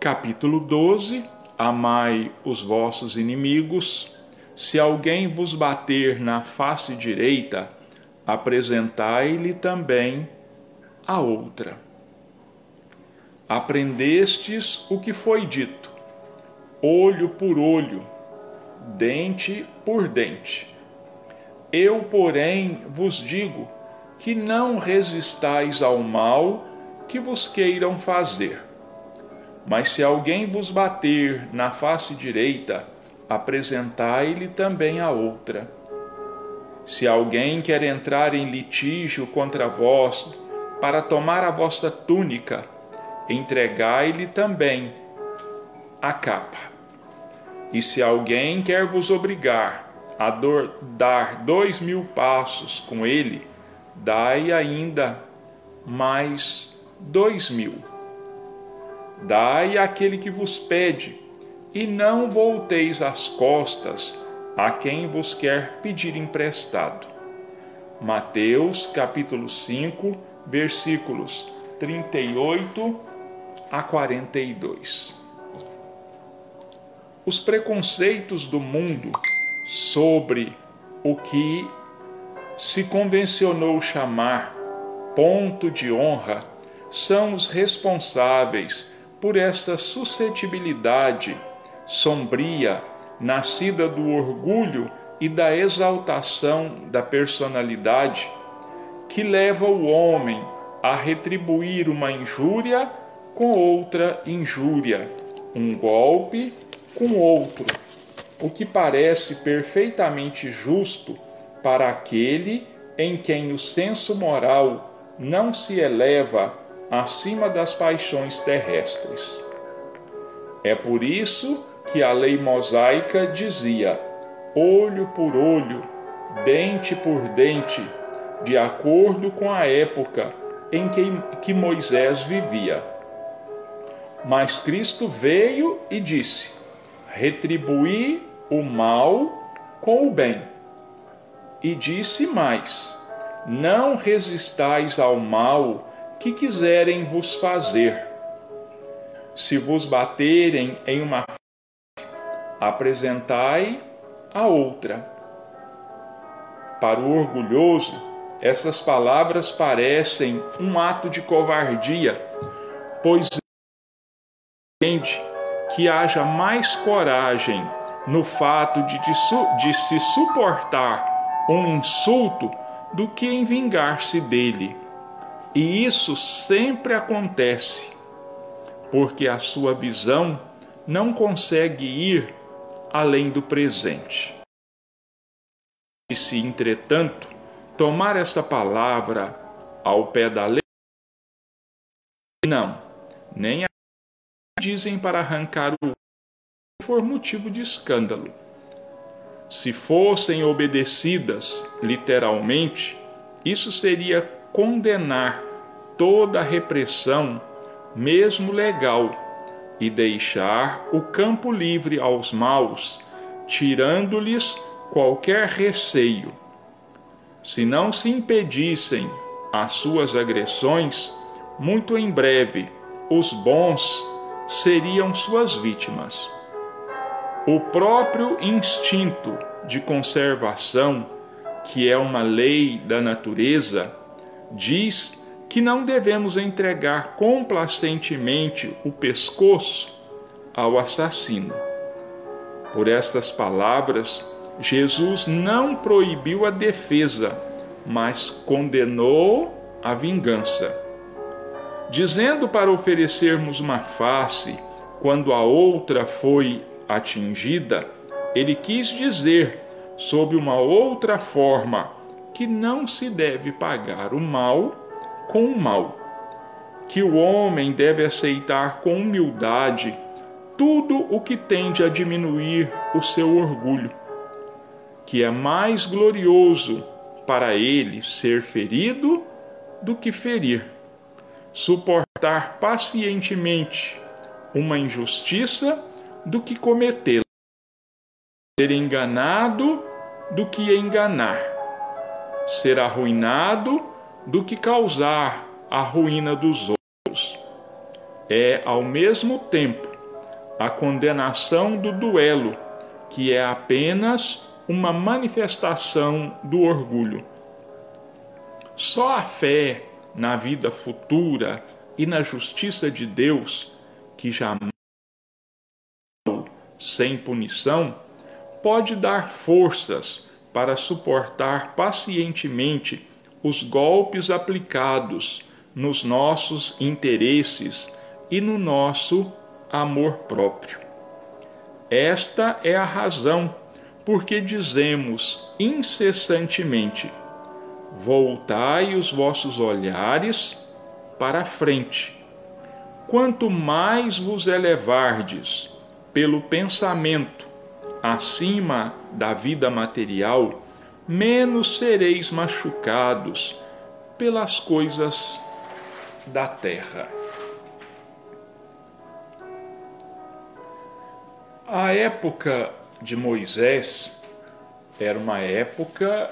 Capítulo 12: Amai os vossos inimigos. Se alguém vos bater na face direita, apresentai-lhe também a outra. Aprendestes o que foi dito: olho por olho, dente por dente. Eu, porém, vos digo que não resistais ao mal que vos queiram fazer. Mas se alguém vos bater na face direita, apresentai-lhe também a outra. Se alguém quer entrar em litígio contra vós para tomar a vossa túnica, entregai-lhe também a capa. E se alguém quer vos obrigar a dar dois mil passos com ele, dai ainda mais dois mil. Dai àquele que vos pede, e não volteis as costas a quem vos quer pedir emprestado. Mateus capítulo 5, versículos 38 a 42. Os preconceitos do mundo sobre o que se convencionou chamar ponto de honra são os responsáveis por esta suscetibilidade sombria nascida do orgulho e da exaltação da personalidade que leva o homem a retribuir uma injúria com outra injúria, um golpe com outro, o que parece perfeitamente justo para aquele em quem o senso moral não se eleva acima das paixões terrestres. É por isso que a lei mosaica dizia: olho por olho, dente por dente, de acordo com a época em que, que Moisés vivia. Mas Cristo veio e disse: retribuí o mal com o bem. E disse mais: não resistais ao mal que quiserem vos fazer. Se vos baterem em uma apresentai a outra. Para o orgulhoso, essas palavras parecem um ato de covardia, pois entende que haja mais coragem no fato de, de, de se suportar um insulto do que em vingar-se dele. E isso sempre acontece, porque a sua visão não consegue ir além do presente. E se, entretanto, tomar esta palavra ao pé da lei, não, nem a dizem para arrancar o for motivo de escândalo. Se fossem obedecidas literalmente, isso seria condenar toda a repressão, mesmo legal, e deixar o campo livre aos maus, tirando-lhes qualquer receio. Se não se impedissem as suas agressões, muito em breve os bons seriam suas vítimas. O próprio instinto de conservação, que é uma lei da natureza, diz que não devemos entregar complacentemente o pescoço ao assassino. Por estas palavras, Jesus não proibiu a defesa, mas condenou a vingança. Dizendo para oferecermos uma face quando a outra foi atingida, ele quis dizer, sob uma outra forma, que não se deve pagar o mal com o mal, que o homem deve aceitar com humildade tudo o que tende a diminuir o seu orgulho, que é mais glorioso para ele ser ferido do que ferir, suportar pacientemente uma injustiça do que cometê-la, ser enganado do que enganar, ser arruinado do que causar a ruína dos outros. É, ao mesmo tempo, a condenação do duelo, que é apenas uma manifestação do orgulho. Só a fé na vida futura e na justiça de Deus, que jamais sem punição, pode dar forças para suportar pacientemente os golpes aplicados nos nossos interesses e no nosso amor próprio. Esta é a razão porque dizemos incessantemente: Voltai os vossos olhares para a frente. Quanto mais vos elevardes pelo pensamento acima da vida material, menos sereis machucados pelas coisas da terra. A época de Moisés era uma época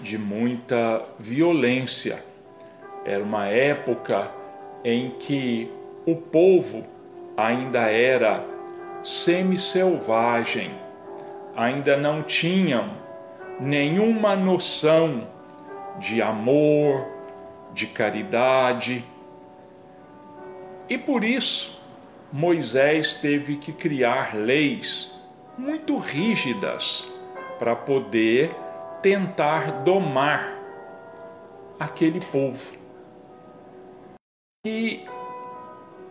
de muita violência, era uma época em que o povo ainda era semi-selvagem, ainda não tinham nenhuma noção de amor, de caridade. E por isso, Moisés teve que criar leis muito rígidas para poder tentar domar aquele povo. E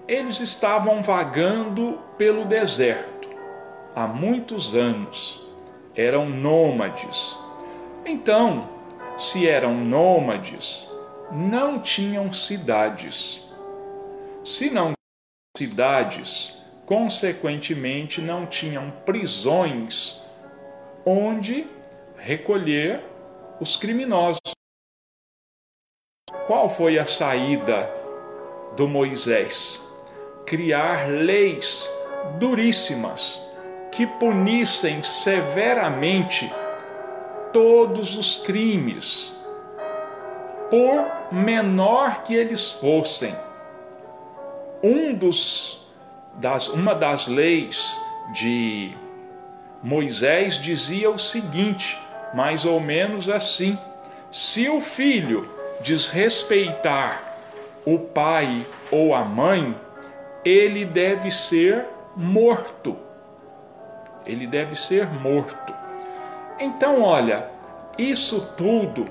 eles estavam vagando pelo deserto há muitos anos, eram nômades. Então, se eram nômades, não tinham cidades. Se não tinham cidades, consequentemente não tinham prisões onde recolher os criminosos. Qual foi a saída do Moisés? Criar leis duríssimas que punissem severamente todos os crimes, por menor que eles fossem. Um dos, das, uma das leis de Moisés dizia o seguinte: mais ou menos assim: se o filho desrespeitar o pai ou a mãe, ele deve ser morto. Ele deve ser morto. Então, olha, isso tudo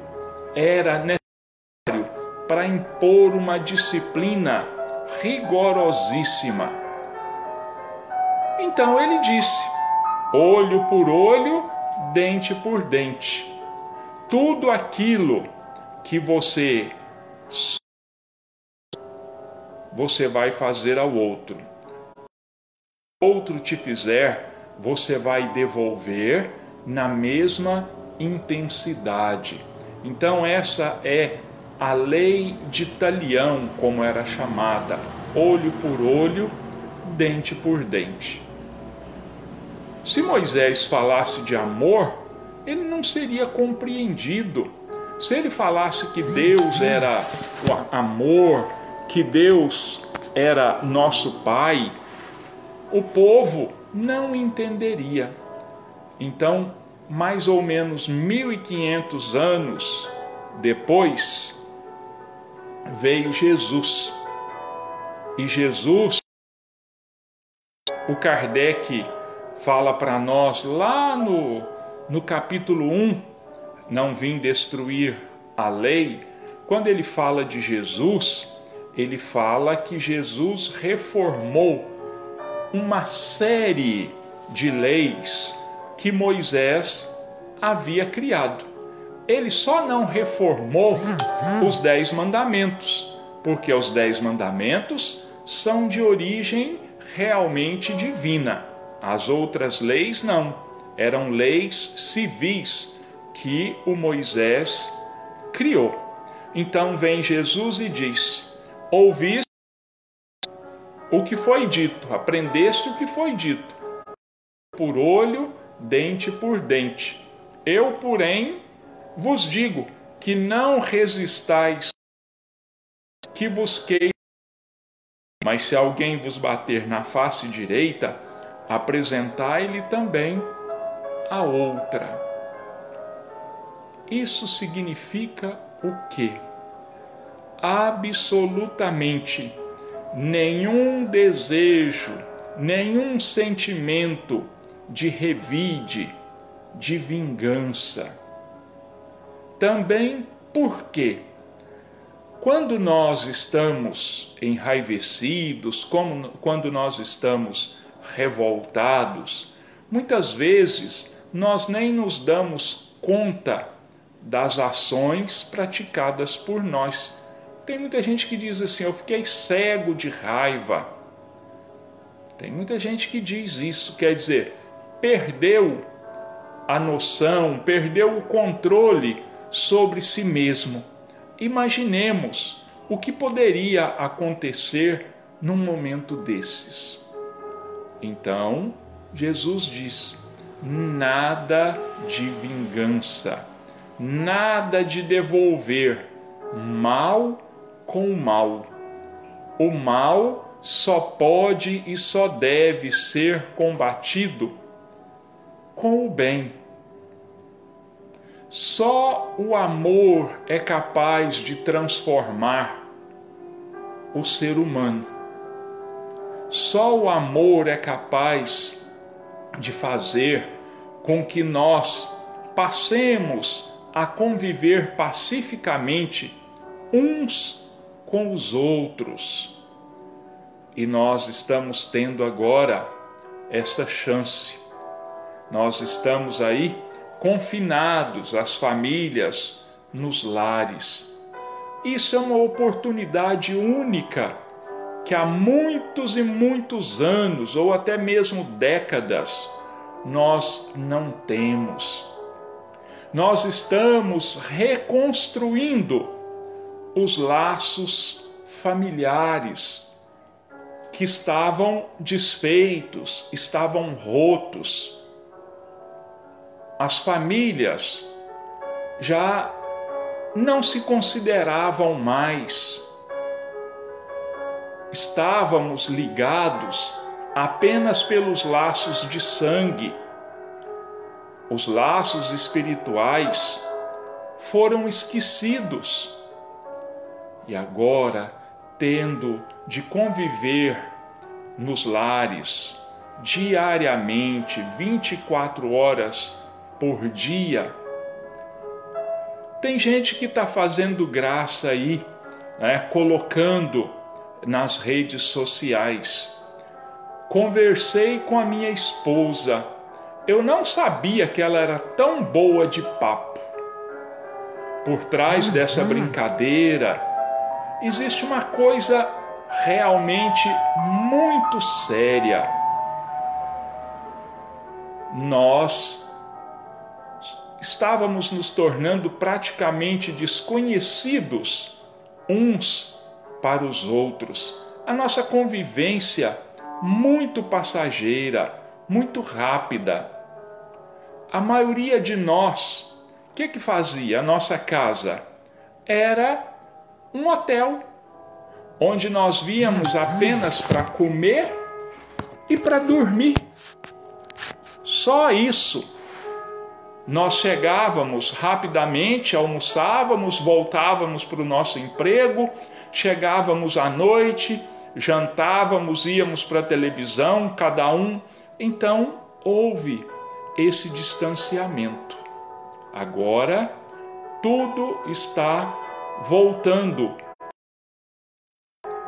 era necessário para impor uma disciplina rigorosíssima. Então ele disse: olho por olho dente por dente. Tudo aquilo que você você vai fazer ao outro. Outro te fizer, você vai devolver na mesma intensidade. Então essa é a lei de talião, como era chamada, olho por olho, dente por dente. Se Moisés falasse de amor, ele não seria compreendido. Se ele falasse que Deus era o amor, que Deus era nosso Pai, o povo não entenderia. Então, mais ou menos 1500 anos depois, veio Jesus. E Jesus, o Kardec fala para nós lá no, no capítulo 1, Não Vim Destruir a Lei, quando ele fala de Jesus, ele fala que Jesus reformou uma série de leis que Moisés havia criado. Ele só não reformou os dez mandamentos, porque os dez mandamentos são de origem realmente divina. As outras leis não, eram leis civis que o Moisés criou. Então vem Jesus e diz: Ouviste o que foi dito, aprendeste o que foi dito, por olho, dente por dente. Eu, porém, vos digo que não resistais que busquei mas se alguém vos bater na face direita, apresentai-lhe também a outra. Isso significa o quê? Absolutamente nenhum desejo, nenhum sentimento de revide, de vingança. Também porque, quando nós estamos enraivecidos, como, quando nós estamos revoltados, muitas vezes nós nem nos damos conta das ações praticadas por nós. Tem muita gente que diz assim: Eu fiquei cego de raiva. Tem muita gente que diz isso, quer dizer, perdeu a noção, perdeu o controle sobre si mesmo. Imaginemos o que poderia acontecer num momento desses. Então, Jesus diz: nada de vingança, nada de devolver mal com o mal. O mal só pode e só deve ser combatido com o bem. Só o amor é capaz de transformar o ser humano. Só o amor é capaz de fazer com que nós passemos a conviver pacificamente uns com os outros. E nós estamos tendo agora esta chance. Nós estamos aí confinados, as famílias, nos lares. Isso é uma oportunidade única que há muitos e muitos anos, ou até mesmo décadas, nós não temos. Nós estamos reconstruindo os laços familiares que estavam desfeitos, estavam rotos. As famílias já não se consideravam mais. Estávamos ligados apenas pelos laços de sangue. Os laços espirituais foram esquecidos e agora, tendo de conviver nos lares diariamente, 24 horas por dia, tem gente que está fazendo graça aí, né, colocando nas redes sociais. Conversei com a minha esposa. Eu não sabia que ela era tão boa de papo. Por trás dessa brincadeira, existe uma coisa realmente muito séria. Nós estávamos nos tornando praticamente desconhecidos uns para os outros. A nossa convivência muito passageira, muito rápida. A maioria de nós, o que, que fazia? A nossa casa era um hotel, onde nós víamos apenas para comer e para dormir. Só isso. Nós chegávamos rapidamente, almoçávamos, voltávamos para o nosso emprego, chegávamos à noite, jantávamos, íamos para a televisão, cada um. Então houve esse distanciamento. Agora tudo está voltando.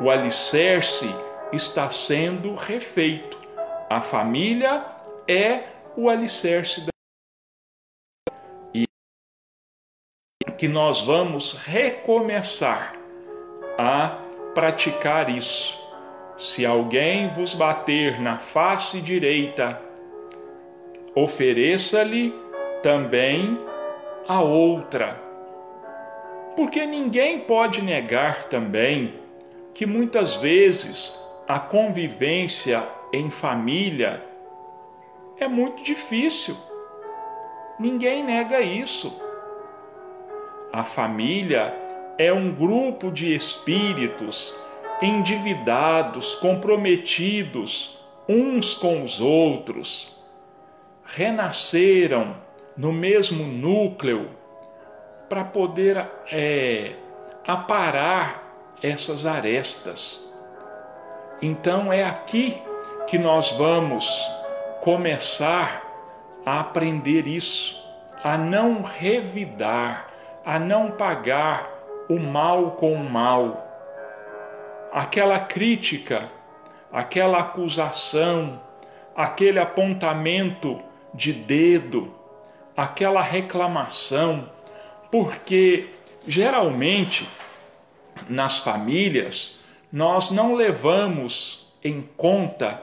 O alicerce está sendo refeito. A família é o alicerce da e que nós vamos recomeçar a praticar isso. Se alguém vos bater na face direita, ofereça-lhe também a outra. Porque ninguém pode negar também que muitas vezes a convivência em família é muito difícil. Ninguém nega isso. A família é um grupo de espíritos endividados, comprometidos uns com os outros, renasceram no mesmo núcleo para poder é, aparar essas arestas. Então é aqui que nós vamos começar a aprender isso, a não revidar, a não pagar o mal com o mal. Aquela crítica, aquela acusação, aquele apontamento de dedo, aquela reclamação, porque geralmente nas famílias nós não levamos em conta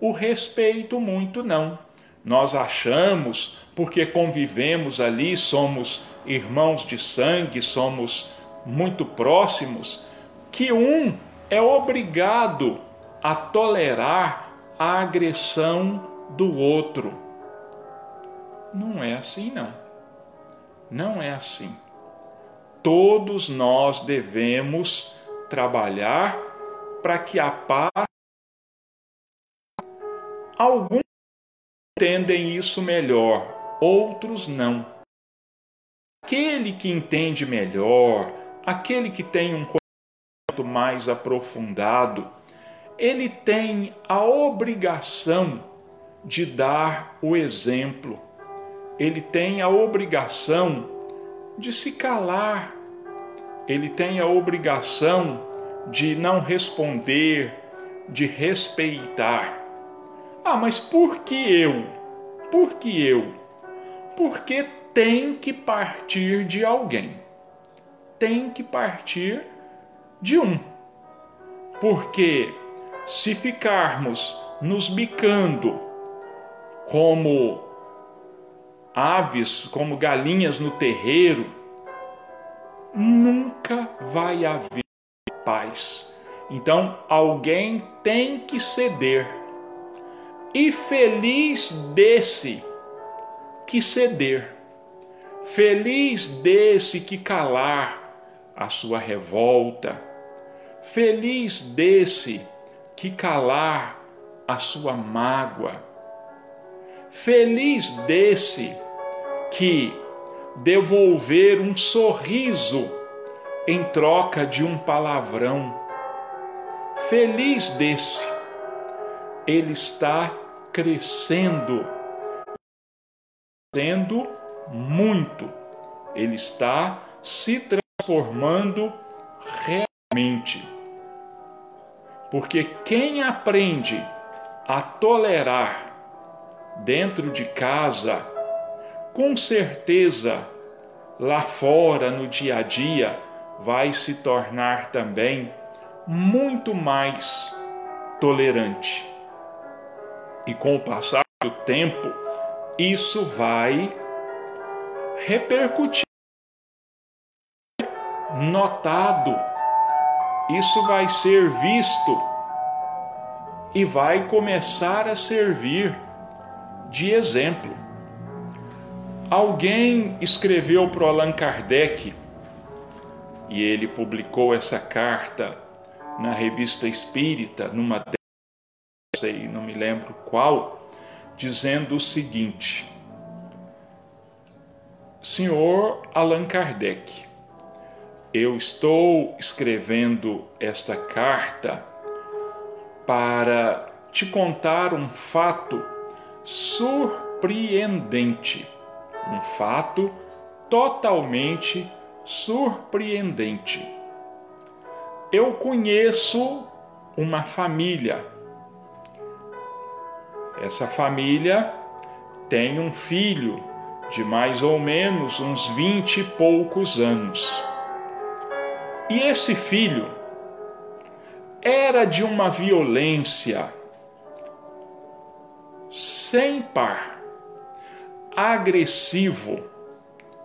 o respeito muito não. Nós achamos, porque convivemos ali, somos irmãos de sangue, somos muito próximos, que um é obrigado a tolerar a agressão do outro. Não é assim, não. Não é assim. Todos nós devemos trabalhar para que a paz. Alguns entendem isso melhor, outros não. Aquele que entende melhor, aquele que tem um conhecimento mais aprofundado, ele tem a obrigação de dar o exemplo ele tem a obrigação de se calar, ele tem a obrigação de não responder, de respeitar. Ah, mas por que eu? Por que eu? Porque tem que partir de alguém. Tem que partir de um. Porque se ficarmos nos bicando como aves, como galinhas no terreiro, nunca vai haver paz. Então alguém tem que ceder. E feliz desse que ceder. Feliz desse que calar a sua revolta. Feliz desse que calar a sua mágoa Feliz desse que devolver um sorriso em troca de um palavrão. Feliz desse, ele está crescendo, crescendo muito, ele está se transformando realmente. Porque quem aprende a tolerar dentro de casa, com certeza lá fora no dia a dia vai se tornar também muito mais tolerante. E com o passar do tempo, isso vai repercutir. Notado, isso vai ser visto e vai começar a servir de exemplo. Alguém escreveu para Allan Kardec e ele publicou essa carta na revista Espírita, numa sei, não me lembro qual, dizendo o seguinte: Senhor Allan Kardec, eu estou escrevendo esta carta para te contar um fato surpreendente. Um fato totalmente surpreendente. Eu conheço uma família. Essa família tem um filho de mais ou menos uns vinte e poucos anos. E esse filho era de uma violência sem par, agressivo,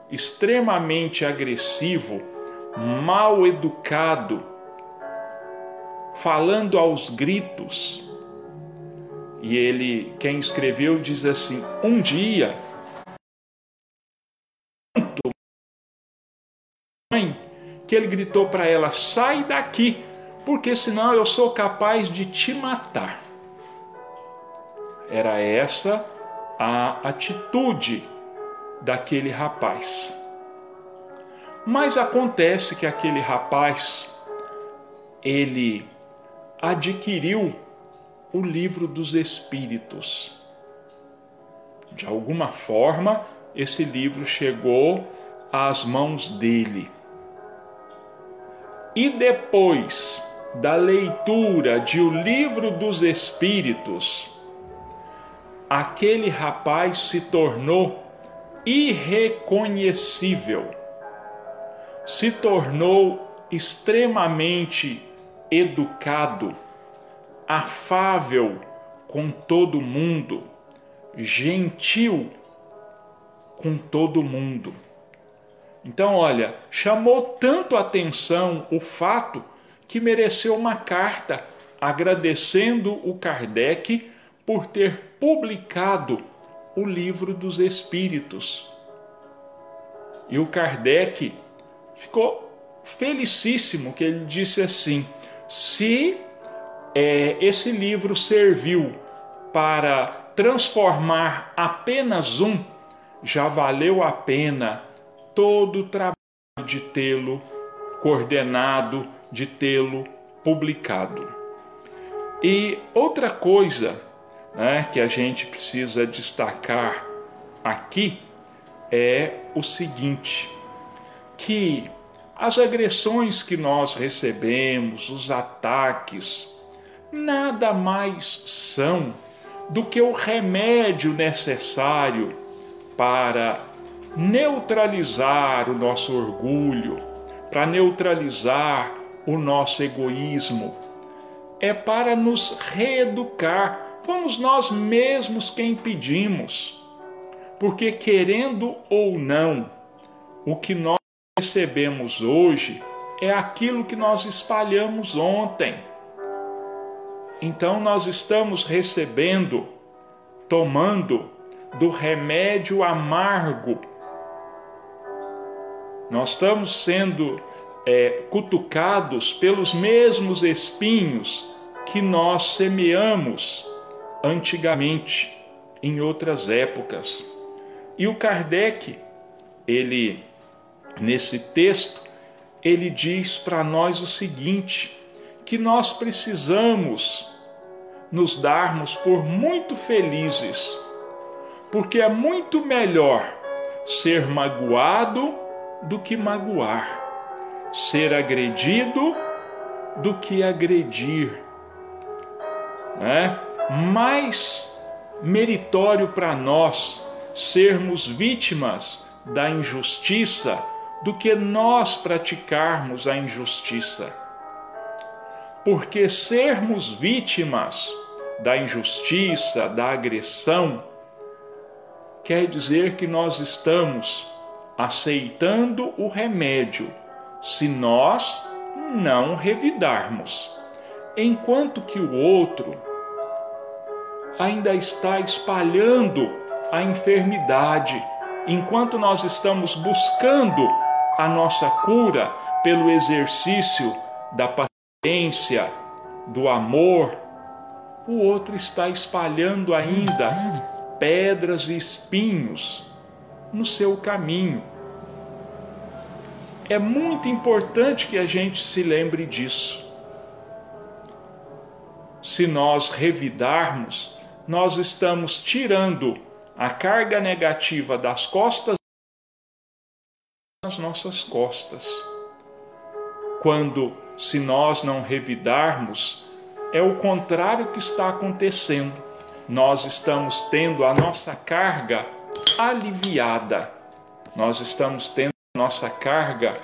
extremamente agressivo, mal educado, falando aos gritos. E ele, quem escreveu, diz assim: um dia, mãe, que ele gritou para ela: sai daqui, porque senão eu sou capaz de te matar. Era essa a atitude daquele rapaz. Mas acontece que aquele rapaz ele adquiriu o livro dos espíritos. De alguma forma, esse livro chegou às mãos dele. E depois da leitura de O Livro dos Espíritos, aquele rapaz se tornou irreconhecível, se tornou extremamente educado, afável com todo mundo, gentil com todo mundo. Então, olha, chamou tanto atenção o fato que mereceu uma carta agradecendo o Kardec por ter publicado o livro dos Espíritos. E o Kardec ficou felicíssimo que ele disse assim: se é, esse livro serviu para transformar apenas um, já valeu a pena todo o trabalho de tê-lo coordenado, de tê-lo publicado. E outra coisa né, que a gente precisa destacar aqui é o seguinte: que as agressões que nós recebemos, os ataques, nada mais são do que o remédio necessário para neutralizar o nosso orgulho, para neutralizar o nosso egoísmo. É para nos reeducar. Fomos nós mesmos quem pedimos. Porque, querendo ou não, o que nós recebemos hoje é aquilo que nós espalhamos ontem. Então, nós estamos recebendo, tomando do remédio amargo. Nós estamos sendo é, cutucados pelos mesmos espinhos que nós semeamos antigamente, em outras épocas. E o Kardec, ele, nesse texto, ele diz para nós o seguinte: que nós precisamos nos darmos por muito felizes, porque é muito melhor ser magoado do que magoar ser agredido do que agredir. É mais meritório para nós sermos vítimas da injustiça do que nós praticarmos a injustiça. Porque sermos vítimas da injustiça, da agressão, quer dizer que nós estamos aceitando o remédio se nós não revidarmos, enquanto que o outro ainda está espalhando a enfermidade, enquanto nós estamos buscando a nossa cura pelo exercício da paciência, do amor, o outro está espalhando ainda pedras e espinhos no seu caminho é muito importante que a gente se lembre disso. Se nós revidarmos, nós estamos tirando a carga negativa das costas das nossas costas. Quando, se nós não revidarmos, é o contrário que está acontecendo. Nós estamos tendo a nossa carga aliviada. Nós estamos tendo nossa carga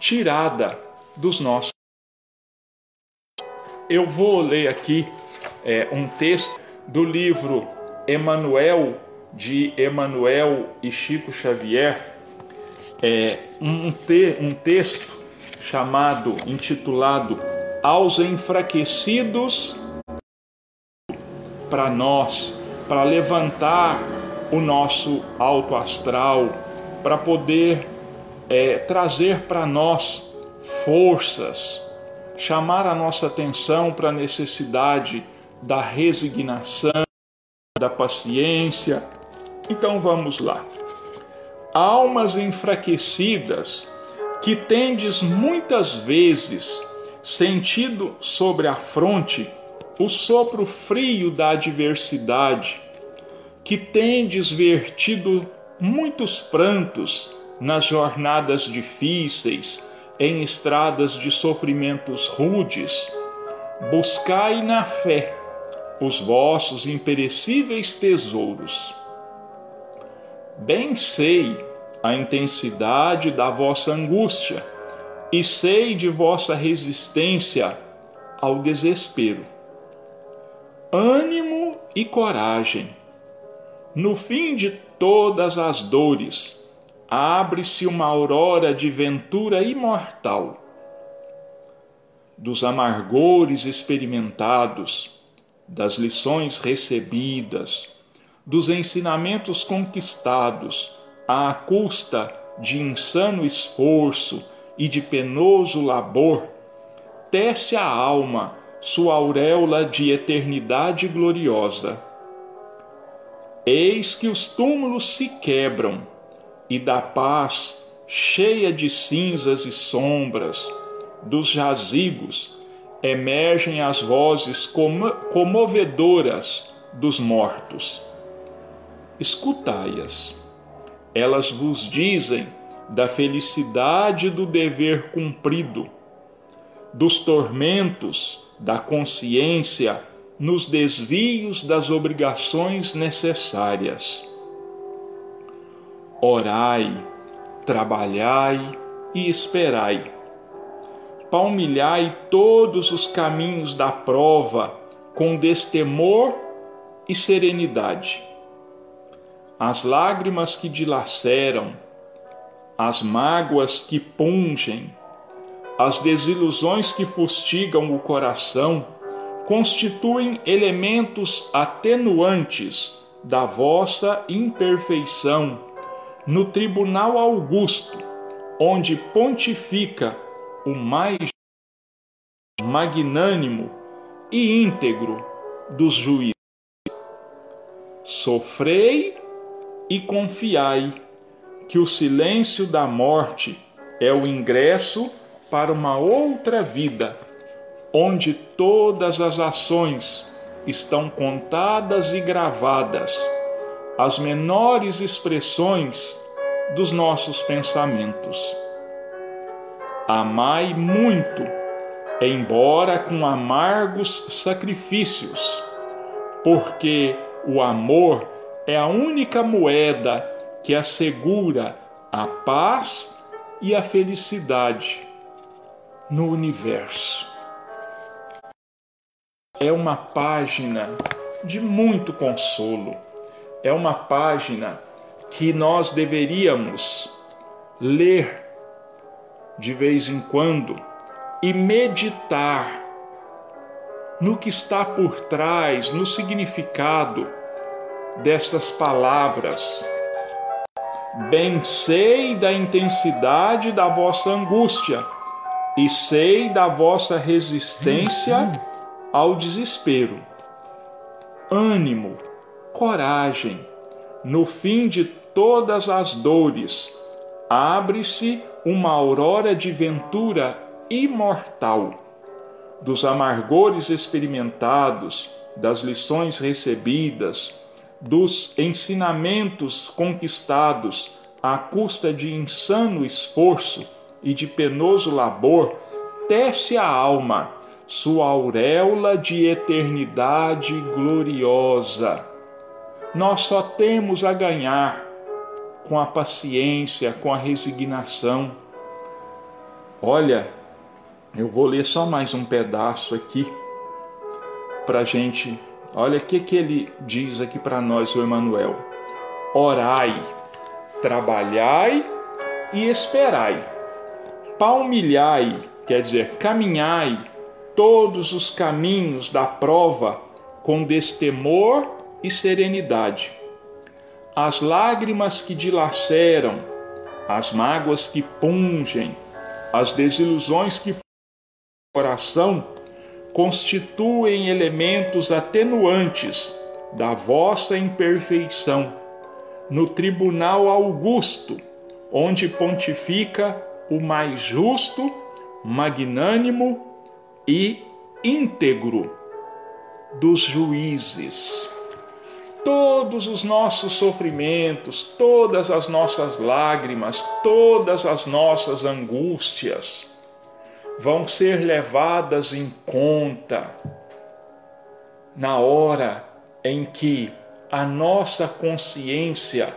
tirada dos nossos. Eu vou ler aqui é, um texto do livro Emanuel, de Emanuel e Chico Xavier, é, um, te, um texto chamado, intitulado Aos Enfraquecidos para nós, para levantar o nosso alto astral, para poder é, trazer para nós forças, chamar a nossa atenção para a necessidade da resignação, da paciência. Então vamos lá. Almas enfraquecidas, que tendes muitas vezes sentido sobre a fronte o sopro frio da adversidade, que tendes vertido muitos prantos nas jornadas difíceis, em estradas de sofrimentos rudes, buscai na fé os vossos imperecíveis tesouros. Bem sei a intensidade da vossa angústia e sei de vossa resistência ao desespero. Ânimo e coragem. No fim de todas as dores, abre-se uma aurora de ventura imortal. Dos amargores experimentados, das lições recebidas, dos ensinamentos conquistados à custa de insano esforço e de penoso labor, tece a alma sua auréola de eternidade gloriosa. Eis que os túmulos se quebram e da paz cheia de cinzas e sombras dos jazigos emergem as vozes comovedoras dos mortos. Escutai-as. Elas vos dizem da felicidade do dever cumprido, dos tormentos da consciência nos desvios das obrigações necessárias Orai, trabalhai e esperai. Palmilhai todos os caminhos da prova com destemor e serenidade. As lágrimas que dilaceram, as mágoas que pungem, as desilusões que fustigam o coração constituem elementos atenuantes da vossa imperfeição no tribunal augusto, onde pontifica o mais magnânimo e íntegro dos juízes. Sofrei e confiai que o silêncio da morte é o ingresso para uma outra vida, onde todas as ações estão contadas e gravadas as menores expressões dos nossos pensamentos. Amai muito, embora com amargos sacrifícios, porque o amor é a única moeda que assegura a paz e a felicidade no universo. É uma página de muito consolo é uma página que nós deveríamos ler de vez em quando e meditar no que está por trás, no significado destas palavras. Bem sei da intensidade da vossa angústia e sei da vossa resistência ao desespero. Ânimo, coragem. No fim de todas as dores, abre-se uma aurora de ventura imortal. Dos amargores experimentados, das lições recebidas, dos ensinamentos conquistados à custa de insano esforço e de penoso labor, tece a alma sua auréola de eternidade gloriosa nós só temos a ganhar com a paciência, com a resignação. Olha, eu vou ler só mais um pedaço aqui para gente. Olha o que, que ele diz aqui para nós, o Emanuel. Orai, trabalhai e esperai. Palmilhai, quer dizer, caminhai todos os caminhos da prova com destemor e serenidade. As lágrimas que dilaceram, as mágoas que pungem, as desilusões que coração constituem elementos atenuantes da vossa imperfeição no tribunal augusto, onde pontifica o mais justo, magnânimo e íntegro dos juízes. Todos os nossos sofrimentos, todas as nossas lágrimas, todas as nossas angústias vão ser levadas em conta na hora em que a nossa consciência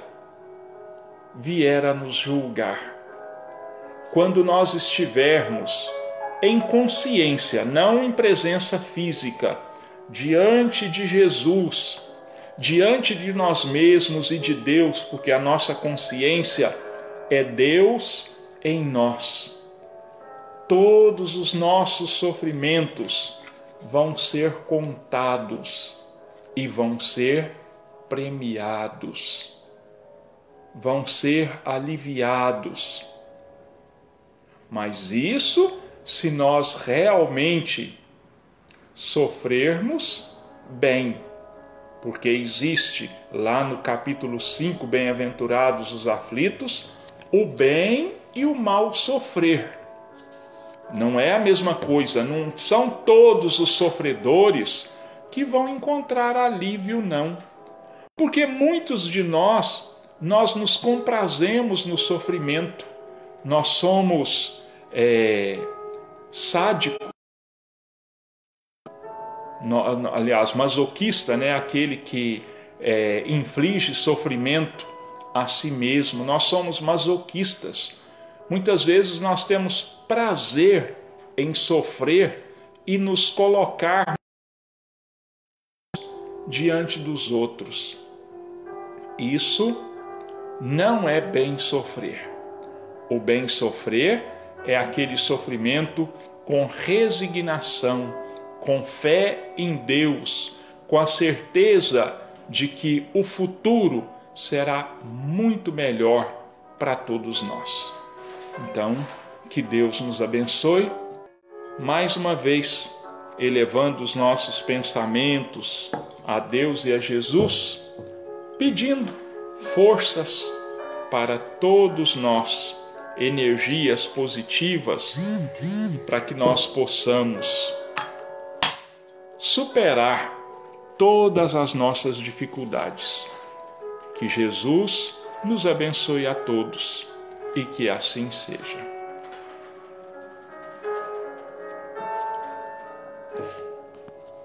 vier a nos julgar. Quando nós estivermos em consciência, não em presença física, diante de Jesus, diante de nós mesmos e de Deus, porque a nossa consciência é Deus em nós. Todos os nossos sofrimentos vão ser contados e vão ser premiados, vão ser aliviados. Mas isso se nós realmente sofrermos bem, porque existe lá no capítulo 5, Bem-aventurados os aflitos, o bem e o mal sofrer. Não é a mesma coisa, não são todos os sofredores que vão encontrar alívio, não. Porque muitos de nós, nós nos comprazemos no sofrimento, nós somos é, sádicos, aliás, masoquista, né? aquele que é, inflige sofrimento a si mesmo. Nós somos masoquistas. Muitas vezes nós temos prazer em sofrer e nos colocar diante dos outros. Isso não é bem sofrer. O bem sofrer é aquele sofrimento com resignação, com fé em Deus, com a certeza de que o futuro será muito melhor para todos nós. Então, que Deus nos abençoe. Mais uma vez, elevando os nossos pensamentos a Deus e a Jesus, pedindo forças para todos nós, energias positivas, para que nós possamos superar todas as nossas dificuldades. Que Jesus nos abençoe a todos e que assim seja.